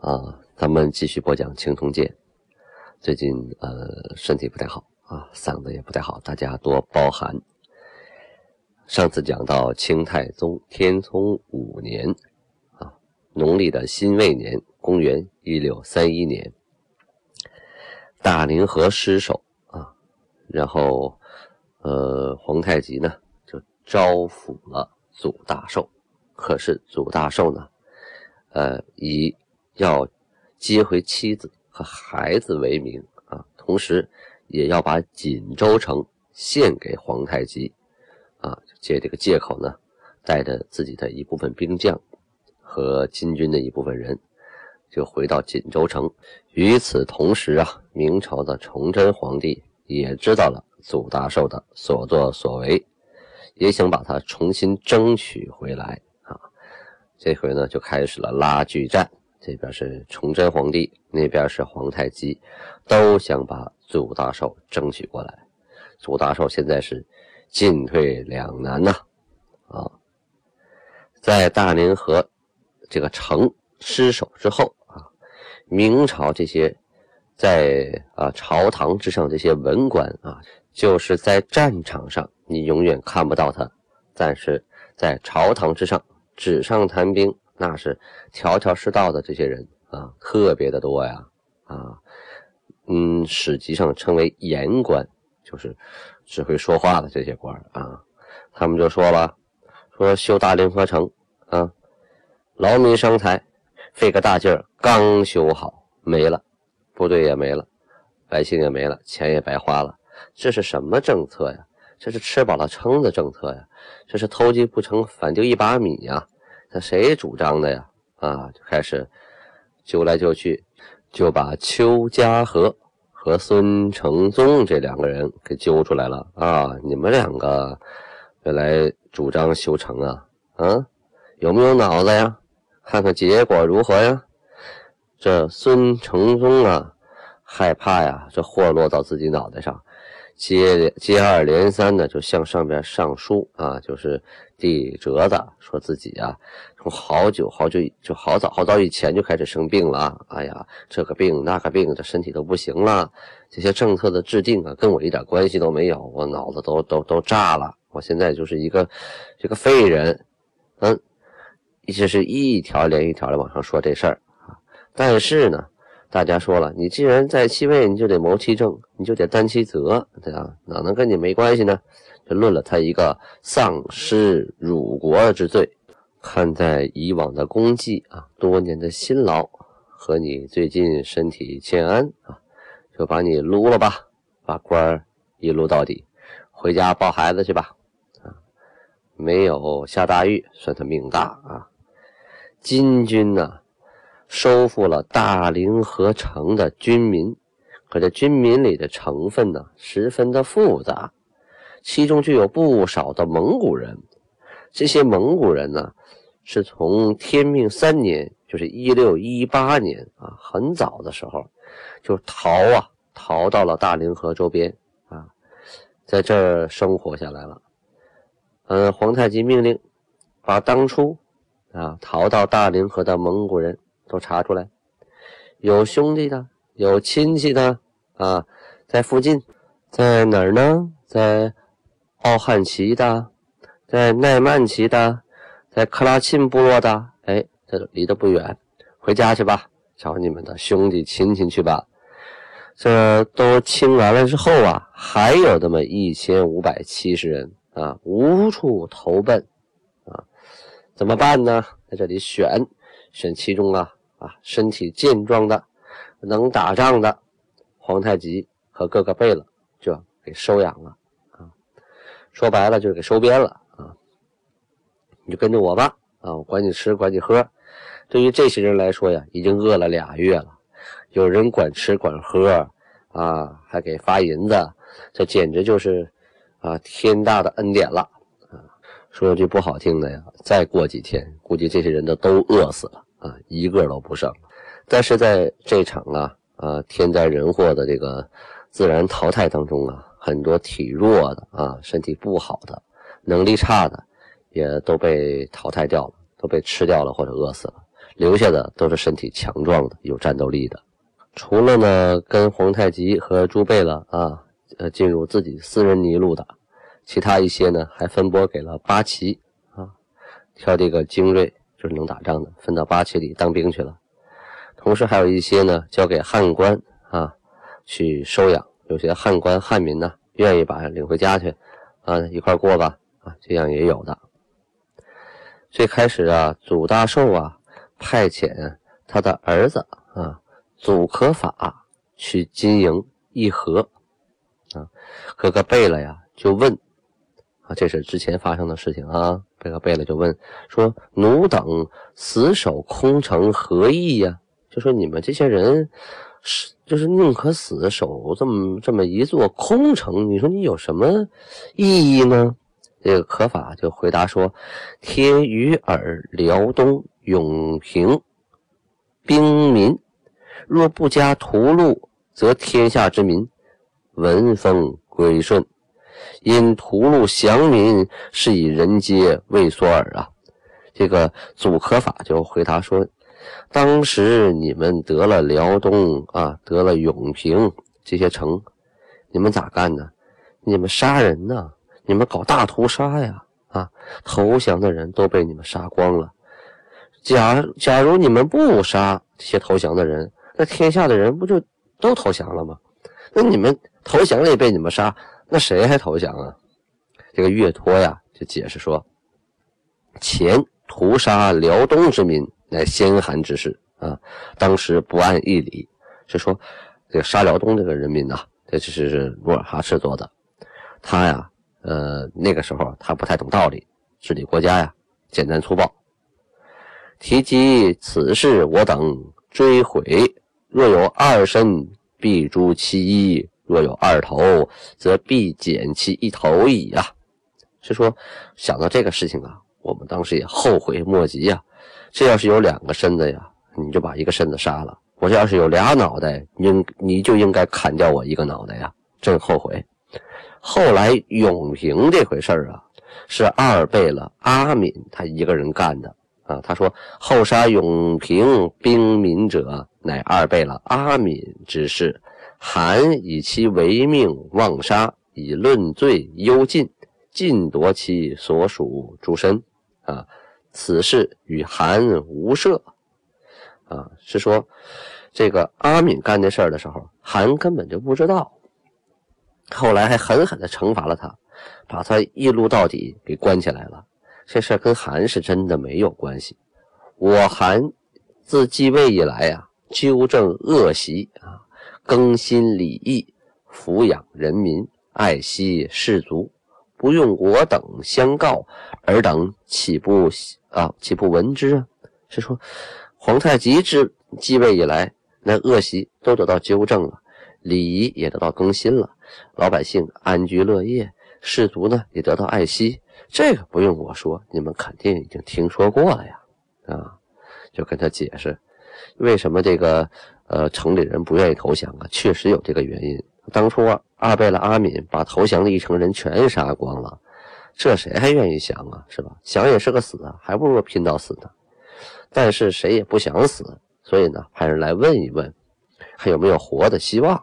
啊，咱们继续播讲《青铜剑》。最近呃身体不太好啊，嗓子也不太好，大家多包涵。上次讲到清太宗天聪五年啊，农历的辛未年，公元一六三一年，大凌河失守啊，然后呃皇太极呢就招抚了祖大寿，可是祖大寿呢，呃以要接回妻子和孩子为名啊，同时也要把锦州城献给皇太极啊，借这个借口呢，带着自己的一部分兵将和金军的一部分人，就回到锦州城。与此同时啊，明朝的崇祯皇帝也知道了祖大寿的所作所为，也想把他重新争取回来啊。这回呢，就开始了拉锯战。这边是崇祯皇帝，那边是皇太极，都想把祖大寿争取过来。祖大寿现在是进退两难呐！啊，在大凌河这个城失守之后啊，明朝这些在啊朝堂之上这些文官啊，就是在战场上你永远看不到他，但是在朝堂之上纸上谈兵。那是条条是道的这些人啊，特别的多呀啊，嗯，史籍上称为言官，就是只会说话的这些官啊。他们就说了，说修大凌河城啊，劳民伤财，费个大劲儿，刚修好没了，部队也没了，百姓也没了，钱也白花了。这是什么政策呀？这是吃饱了撑的政策呀？这是偷鸡不成反丢一把米呀？那谁主张的呀？啊，就开始揪来揪去，就把邱家和和孙承宗这两个人给揪出来了啊！你们两个要来主张修城啊？啊，有没有脑子呀？看看结果如何呀？这孙承宗啊，害怕呀，这祸落到自己脑袋上。接接二连三的就向上边上书啊，就是递折子，说自己啊，从好久好久就好早好早以前就开始生病了。哎呀，这个病那个病，这身体都不行了。这些政策的制定啊，跟我一点关系都没有，我脑子都都都炸了。我现在就是一个这个废人，嗯，一直是一条连一条的往上说这事儿啊。但是呢。大家说了，你既然在其位，你就得谋其政，你就得担其责，对吧？哪能跟你没关系呢？就论了他一个丧失辱国之罪。看在以往的功绩啊，多年的辛劳和你最近身体欠安啊，就把你撸了吧，把官一撸到底，回家抱孩子去吧。啊，没有下大狱，算他命大啊。金军呢？收复了大凌河城的军民，可这军民里的成分呢，十分的复杂，其中就有不少的蒙古人。这些蒙古人呢，是从天命三年，就是一六一八年啊，很早的时候就逃啊，逃到了大凌河周边啊，在这儿生活下来了。嗯，皇太极命令把当初啊逃到大凌河的蒙古人。都查出来，有兄弟的，有亲戚的啊，在附近，在哪儿呢？在奥汉旗的，在奈曼旗的，在克拉沁部落的。哎，这离得不远，回家去吧，找你们的兄弟亲戚去吧。这都清完了之后啊，还有那么一千五百七十人啊，无处投奔啊，怎么办呢？在这里选选其中啊。啊，身体健壮的、能打仗的皇太极和各个贝勒就给收养了啊。说白了就是给收编了啊。你就跟着我吧啊，我管你吃，管你喝，对于这些人来说呀，已经饿了俩月了，有人管吃管喝，啊，还给发银子，这简直就是啊天大的恩典了！说句不好听的呀，再过几天，估计这些人都都饿死了啊，一个都不剩。但是在这场啊啊天灾人祸的这个自然淘汰当中啊，很多体弱的啊，身体不好的，能力差的，也都被淘汰掉了，都被吃掉了或者饿死了。留下的都是身体强壮的、有战斗力的。除了呢，跟皇太极和朱贝勒啊，呃，进入自己私人泥路的，其他一些呢，还分拨给了八旗啊，挑这个精锐，就是能打仗的，分到八旗里当兵去了。同时还有一些呢，交给汉官啊，去收养。有些汉官汉民呢，愿意把领回家去啊，一块过吧啊，这样也有的。最开始啊，祖大寿啊。派遣他的儿子啊，祖可法去经营议和啊。哥哥贝勒呀，就问啊，这是之前发生的事情啊。贝勒贝勒就问说：“奴等死守空城何意呀？”就说你们这些人是就是宁可死守这么这么一座空城，你说你有什么意义呢？这个可法就回答说：“天与尔辽东。”永平兵民，若不加屠戮，则天下之民闻风归顺；因屠戮降民，是以人皆畏缩耳啊！这个祖可法就回答说：“当时你们得了辽东啊，得了永平这些城，你们咋干呢？你们杀人呢？你们搞大屠杀呀！啊，投降的人都被你们杀光了。”假假如你们不杀这些投降的人，那天下的人不就都投降了吗？那你们投降了也被你们杀，那谁还投降啊？这个岳托呀就解释说：前屠杀辽东之民，乃先韩之事啊，当时不按义理，是说这个杀辽东这个人民呐，这只是努尔哈赤做的。他呀，呃，那个时候他不太懂道理，治理国家呀，简单粗暴。提及此事，我等追悔。若有二身，必诛其一；若有二头，则必减其一头矣啊！是说，想到这个事情啊，我们当时也后悔莫及呀。这要是有两个身子呀，你就把一个身子杀了；我这要是有俩脑袋，应你就应该砍掉我一个脑袋呀，真后悔。后来永平这回事儿啊，是二贝勒阿敏他一个人干的。啊，他说后杀永平兵民者，乃二贝勒阿敏之事。韩以其为命妄杀，以论罪幽禁，尽夺其所属诸身。啊，此事与韩无涉。啊，是说这个阿敏干这事儿的时候，韩根本就不知道。后来还狠狠地惩罚了他，把他一撸到底，给关起来了。这事跟韩是真的没有关系。我韩自继位以来啊，纠正恶习啊，更新礼义，抚养人民，爱惜士卒，不用我等相告，尔等岂不啊？岂不闻之啊？是说皇太极之继位以来，那恶习都得到纠正了，礼仪也得到更新了，老百姓安居乐业，士卒呢也得到爱惜。这个不用我说，你们肯定已经听说过了呀，啊，就跟他解释，为什么这个呃城里人不愿意投降啊？确实有这个原因。当初啊二贝勒阿敏把投降的一城人全杀光了，这谁还愿意降啊？是吧？降也是个死啊，还不如拼到死呢。但是谁也不想死，所以呢，派人来问一问，还有没有活的希望。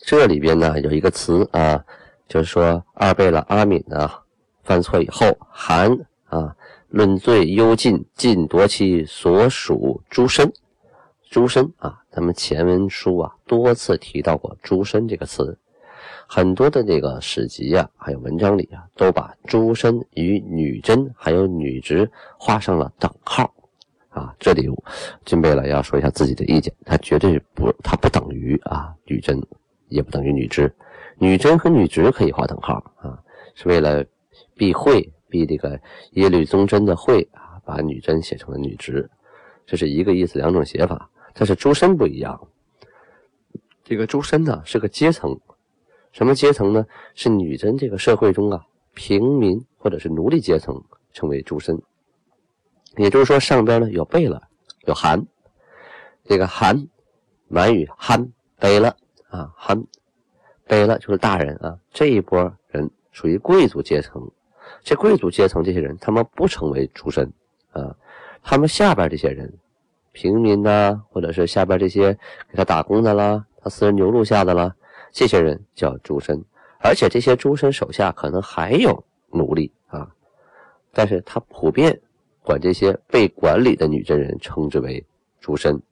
这里边呢有一个词啊，就是说二贝勒阿敏呢。犯错以后，韩啊论罪幽禁，禁夺其所属诸身。诸身啊，咱们前文书啊多次提到过“诸身”这个词，很多的这个史籍啊，还有文章里啊，都把诸身与女真还有女直画上了等号。啊，这里金贝勒要说一下自己的意见，他绝对不，他不等于啊女真，也不等于女直。女真和女直可以划等号啊，是为了。避讳避这个耶律宗真的讳啊，把女真写成了女直，这是一个意思，两种写法。但是诸身不一样，这个诸身呢是个阶层，什么阶层呢？是女真这个社会中啊，平民或者是奴隶阶层称为诸身。也就是说，上边呢有贝勒，有汗，这个汗，满语汗贝勒啊，汗贝勒就是大人啊。这一波人属于贵族阶层，这贵族阶层这些人，他们不称为出身啊，他们下边这些人。平民呐，或者是下边这些给他打工的啦，他私人牛录下的啦，这些人叫诸身，而且这些诸身手下可能还有奴隶啊，但是他普遍管这些被管理的女真人称之为诸身，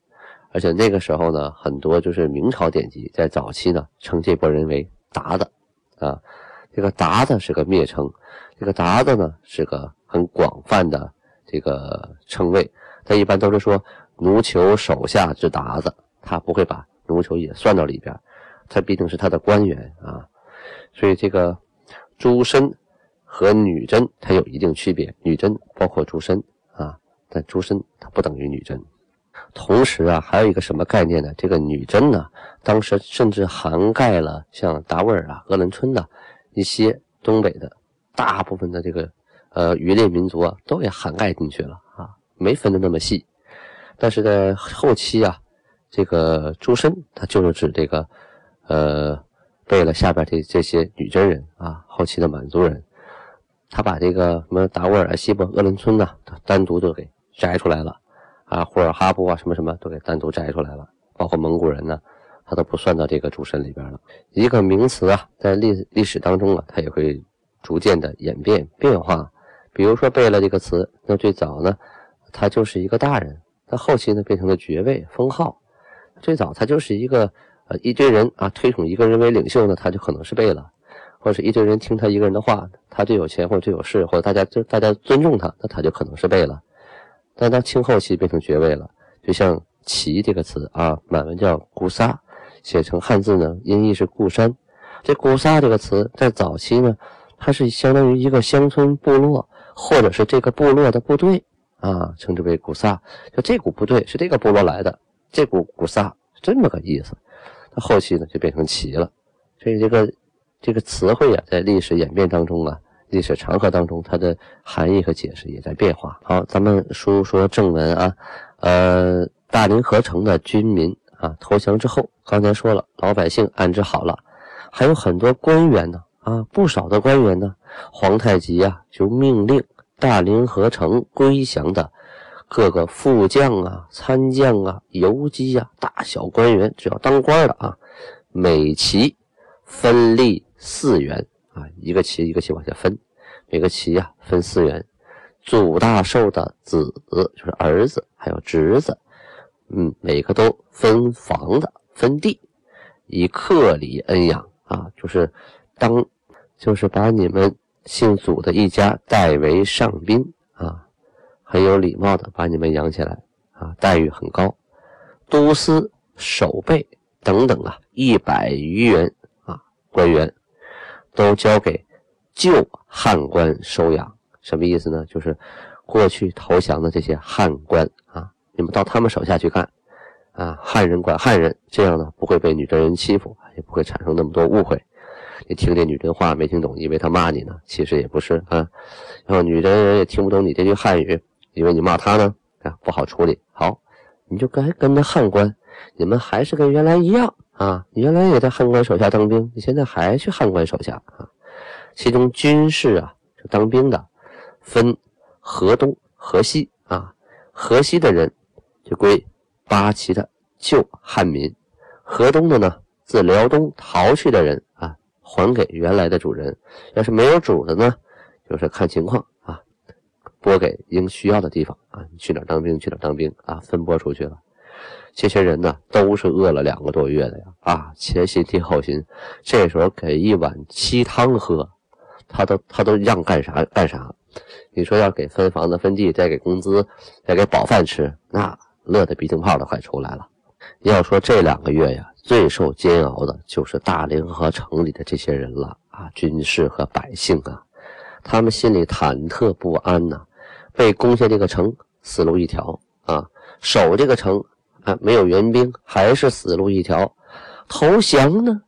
而且那个时候呢，很多就是明朝典籍在早期呢称这波人为鞑子啊，这个鞑子是个蔑称，这个鞑子呢是个很广泛的这个称谓，他一般都是说。奴酋手下之鞑子，他不会把奴酋也算到里边，他毕竟是他的官员啊。所以这个朱身和女真它有一定区别，女真包括朱身啊，但朱身它不等于女真。同时啊，还有一个什么概念呢？这个女真呢，当时甚至涵盖了像达斡尔啊、鄂伦春呐一些东北的大部分的这个呃渔猎民族啊，都给涵盖进去了啊，没分的那么细。但是在后期啊，这个诸身，他就是指这个，呃，贝勒下边这这些女真人啊，后期的满族人，他把这个什么达斡尔、西伯、鄂伦春呐，单独都给摘出来了，啊，呼尔哈布啊，什么什么都给单独摘出来了，包括蒙古人呢，他都不算到这个诸身里边了。一个名词啊，在历历史当中啊，它也会逐渐的演变变化。比如说贝勒这个词，那最早呢，他就是一个大人。到后期呢，变成了爵位封号。最早他就是一个呃一堆人啊，推崇一个人为领袖呢，他就可能是贝勒，或者是一堆人听他一个人的话，他最有钱或者最有势，或者大家就大家尊重他，那他就可能是贝勒。但到清后期变成爵位了，就像“齐”这个词啊，满文叫“古萨”，写成汉字呢，音译是“固山”。这“古萨”这个词在早期呢，它是相当于一个乡村部落，或者是这个部落的部队。啊，称之为古萨，就这股部队是这个部落来的，这股古萨这么个意思。到后期呢，就变成齐了。所以这个这个词汇啊，在历史演变当中啊，历史长河当中，它的含义和解释也在变化。好，咱们说说正文啊，呃，大凌河城的军民啊，投降之后，刚才说了，老百姓安置好了，还有很多官员呢，啊，不少的官员呢，皇太极啊，就命令。大凌河城归降的各个副将啊、参将啊、游击啊、大小官员，只要当官的啊，每旗分立四员啊，一个旗一个旗往下分，每个旗啊分四员。祖大寿的子就是儿子，还有侄子，嗯，每个都分房子、分地，以克礼恩养啊，就是当，就是把你们。姓祖的一家代为上宾啊，很有礼貌的把你们养起来啊，待遇很高。都司、守备等等啊，一百余员啊，官员都交给旧汉官收养。什么意思呢？就是过去投降的这些汉官啊，你们到他们手下去干啊，汉人管汉人，这样呢不会被女真人欺负，也不会产生那么多误会。你听这女真话没听懂，以为他骂你呢，其实也不是啊。然后女真人也听不懂你这句汉语，以为你骂他呢啊，不好处理。好，你就该跟着汉官，你们还是跟原来一样啊。原来也在汉官手下当兵，你现在还去汉官手下啊。其中军事啊，就当兵的，分河东、河西啊。河西的人就归八旗的旧汉民，河东的呢，自辽东逃去的人啊。还给原来的主人，要是没有主的呢，就是看情况啊，拨给应需要的地方啊，你去哪儿当兵去哪儿当兵啊，分拨出去了。这些人呢，都是饿了两个多月的呀啊，前心替后心，这时候给一碗稀汤喝，他都他都让干啥干啥。你说要给分房子分地，再给工资，再给饱饭吃，那乐得鼻涕泡都快出来了。要说这两个月呀。最受煎熬的就是大凌河城里的这些人了啊，军士和百姓啊，他们心里忐忑不安呐。被攻下这个城，死路一条啊，守这个城啊，没有援兵，还是死路一条。投降呢？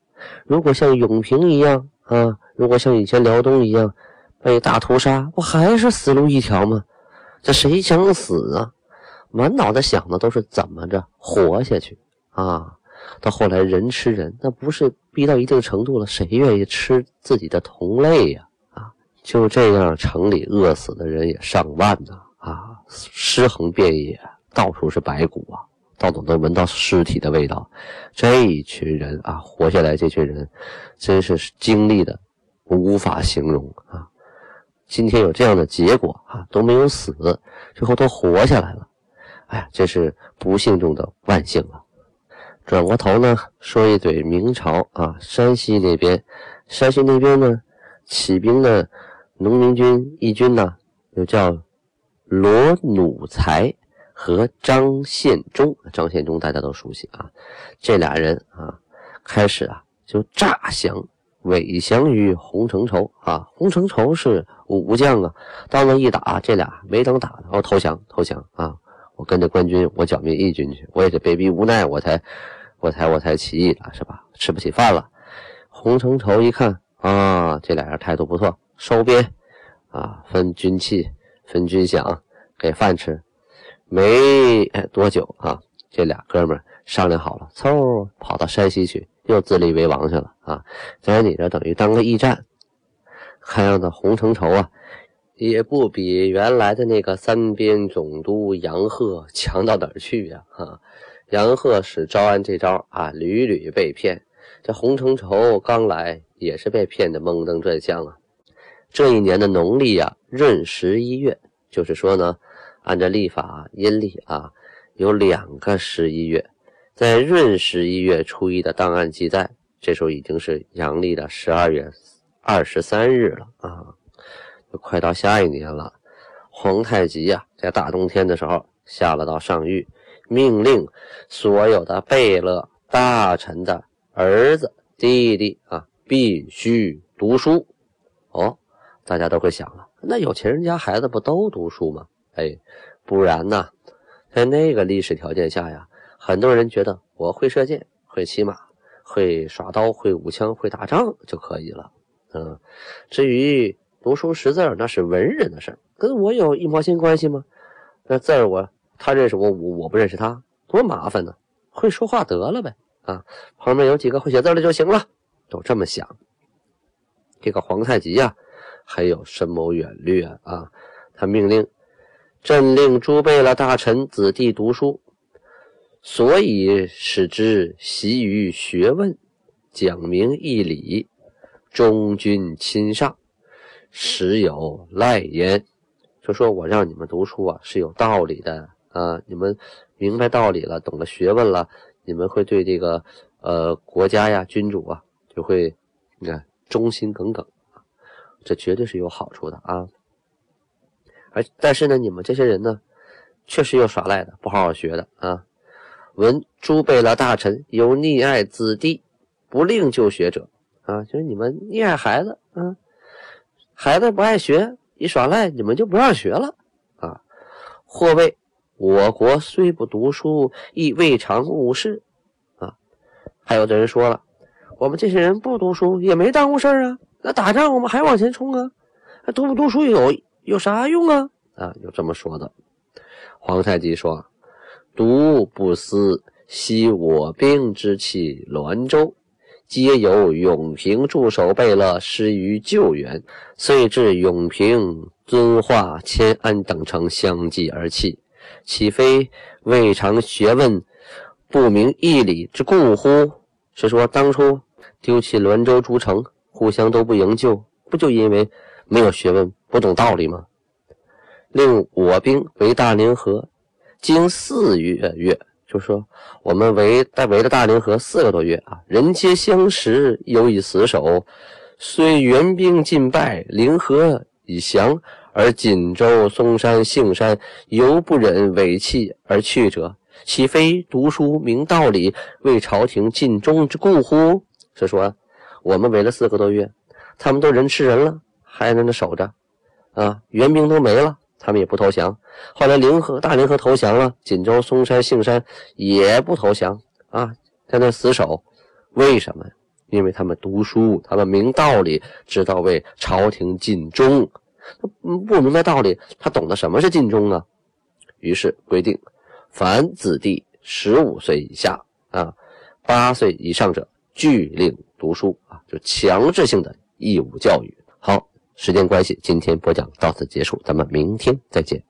如果像永平一样啊，如果像以前辽东一样被大屠杀，不还是死路一条吗？这谁想死啊？满脑子想的都是怎么着活下去啊！到后来人吃人，那不是逼到一定程度了，谁愿意吃自己的同类呀？啊，就这样，城里饿死的人也上万呢！啊，尸横遍野，到处是白骨啊，到处能闻到尸体的味道。这一群人啊，活下来，这群人真是经历的无法形容啊！今天有这样的结果啊，都没有死，最后都活下来了。哎呀，这是不幸中的万幸啊！转过头呢，说一嘴明朝啊，山西那边，山西那边呢，起兵的农民军义军呢，又叫罗努才和张献忠。张献忠大家都熟悉啊，这俩人啊，开始啊就诈降，伪降于洪承畴啊。洪承畴是武将啊，到那一打，这俩没等打，哦，投降，投降啊！我跟着官军，我剿灭义军去，我也是被逼无奈，我才。我才我才起义的是吧？吃不起饭了。洪承畴一看啊，这俩人态度不错，收编啊，分军器，分军饷，给饭吃。没多久啊，这俩哥们商量好了，凑跑到山西去，又自立为王去了啊。在你这等于当个驿站。看样子洪承畴啊，也不比原来的那个三边总督杨鹤强到哪儿去呀？哈。杨鹤使招安这招啊，屡屡被骗。这洪承畴刚来也是被骗得蒙登转向啊。这一年的农历啊，闰十一月，就是说呢，按照历法阴历啊，有两个十一月。在闰十一月初一的档案记载，这时候已经是阳历的十二月二十三日了啊，快到下一年了。皇太极呀，在大冬天的时候下了道上谕。命令所有的贝勒大臣的儿子弟弟啊，必须读书。哦，大家都会想了，那有钱人家孩子不都读书吗？哎，不然呢？在那个历史条件下呀，很多人觉得我会射箭、会骑马、会耍刀、会舞枪、会打仗就可以了。嗯，至于读书识字那是文人的事儿，跟我有一毛钱关系吗？那字儿我。他认识我，我我不认识他，多麻烦呢！会说话得了呗，啊，旁边有几个会写字的就行了，都这么想。这个皇太极呀，还有深谋远虑啊啊！他命令朕令诸贝勒大臣子弟读书，所以使之习于学问，讲明义理，忠君亲上，实有赖焉。就说我让你们读书啊，是有道理的。啊，你们明白道理了，懂了学问了，你们会对这个呃国家呀、君主啊，就会你看忠心耿耿这绝对是有好处的啊。而但是呢，你们这些人呢，确实有耍赖的，不好好学的啊。闻诸贝勒大臣有溺爱子弟，不令就学者啊，就是你们溺爱孩子啊，孩子不爱学，一耍赖，你们就不让学了啊，或谓。我国虽不读书，亦未尝误事啊！还有的人说了，我们这些人不读书也没耽误事啊。那打仗我们还往前冲啊！那读不读书有有啥用啊？啊，有这么说的。皇太极说：“读不思，昔我兵之气滦州，皆由永平驻守贝勒失于救援，遂至永平、遵化、迁安等城相继而弃。”岂非未尝学问，不明义理之故乎？是说当初丢弃滦州诸城，互相都不营救，不就因为没有学问，不懂道理吗？令我兵围大凌河，经四月月，就说我们围在围着大凌河四个多月啊，人皆相识，犹以死守。虽援兵尽败，凌河已降。而锦州、嵩山、杏山犹不忍委弃而去者，岂非读书明道理、为朝廷尽忠之故乎？是说，我们围了四个多月，他们都人吃人了，还在那守着，啊，援兵都没了，他们也不投降。后来凌河大凌河投降了，锦州、嵩山、杏山也不投降啊，在那死守。为什么？因为他们读书，他们明道理，知道为朝廷尽忠。不明白道理，他懂得什么是尽忠啊？于是规定，凡子弟十五岁以下啊，八岁以上者，俱令读书啊，就强制性的义务教育。好，时间关系，今天播讲到此结束，咱们明天再见。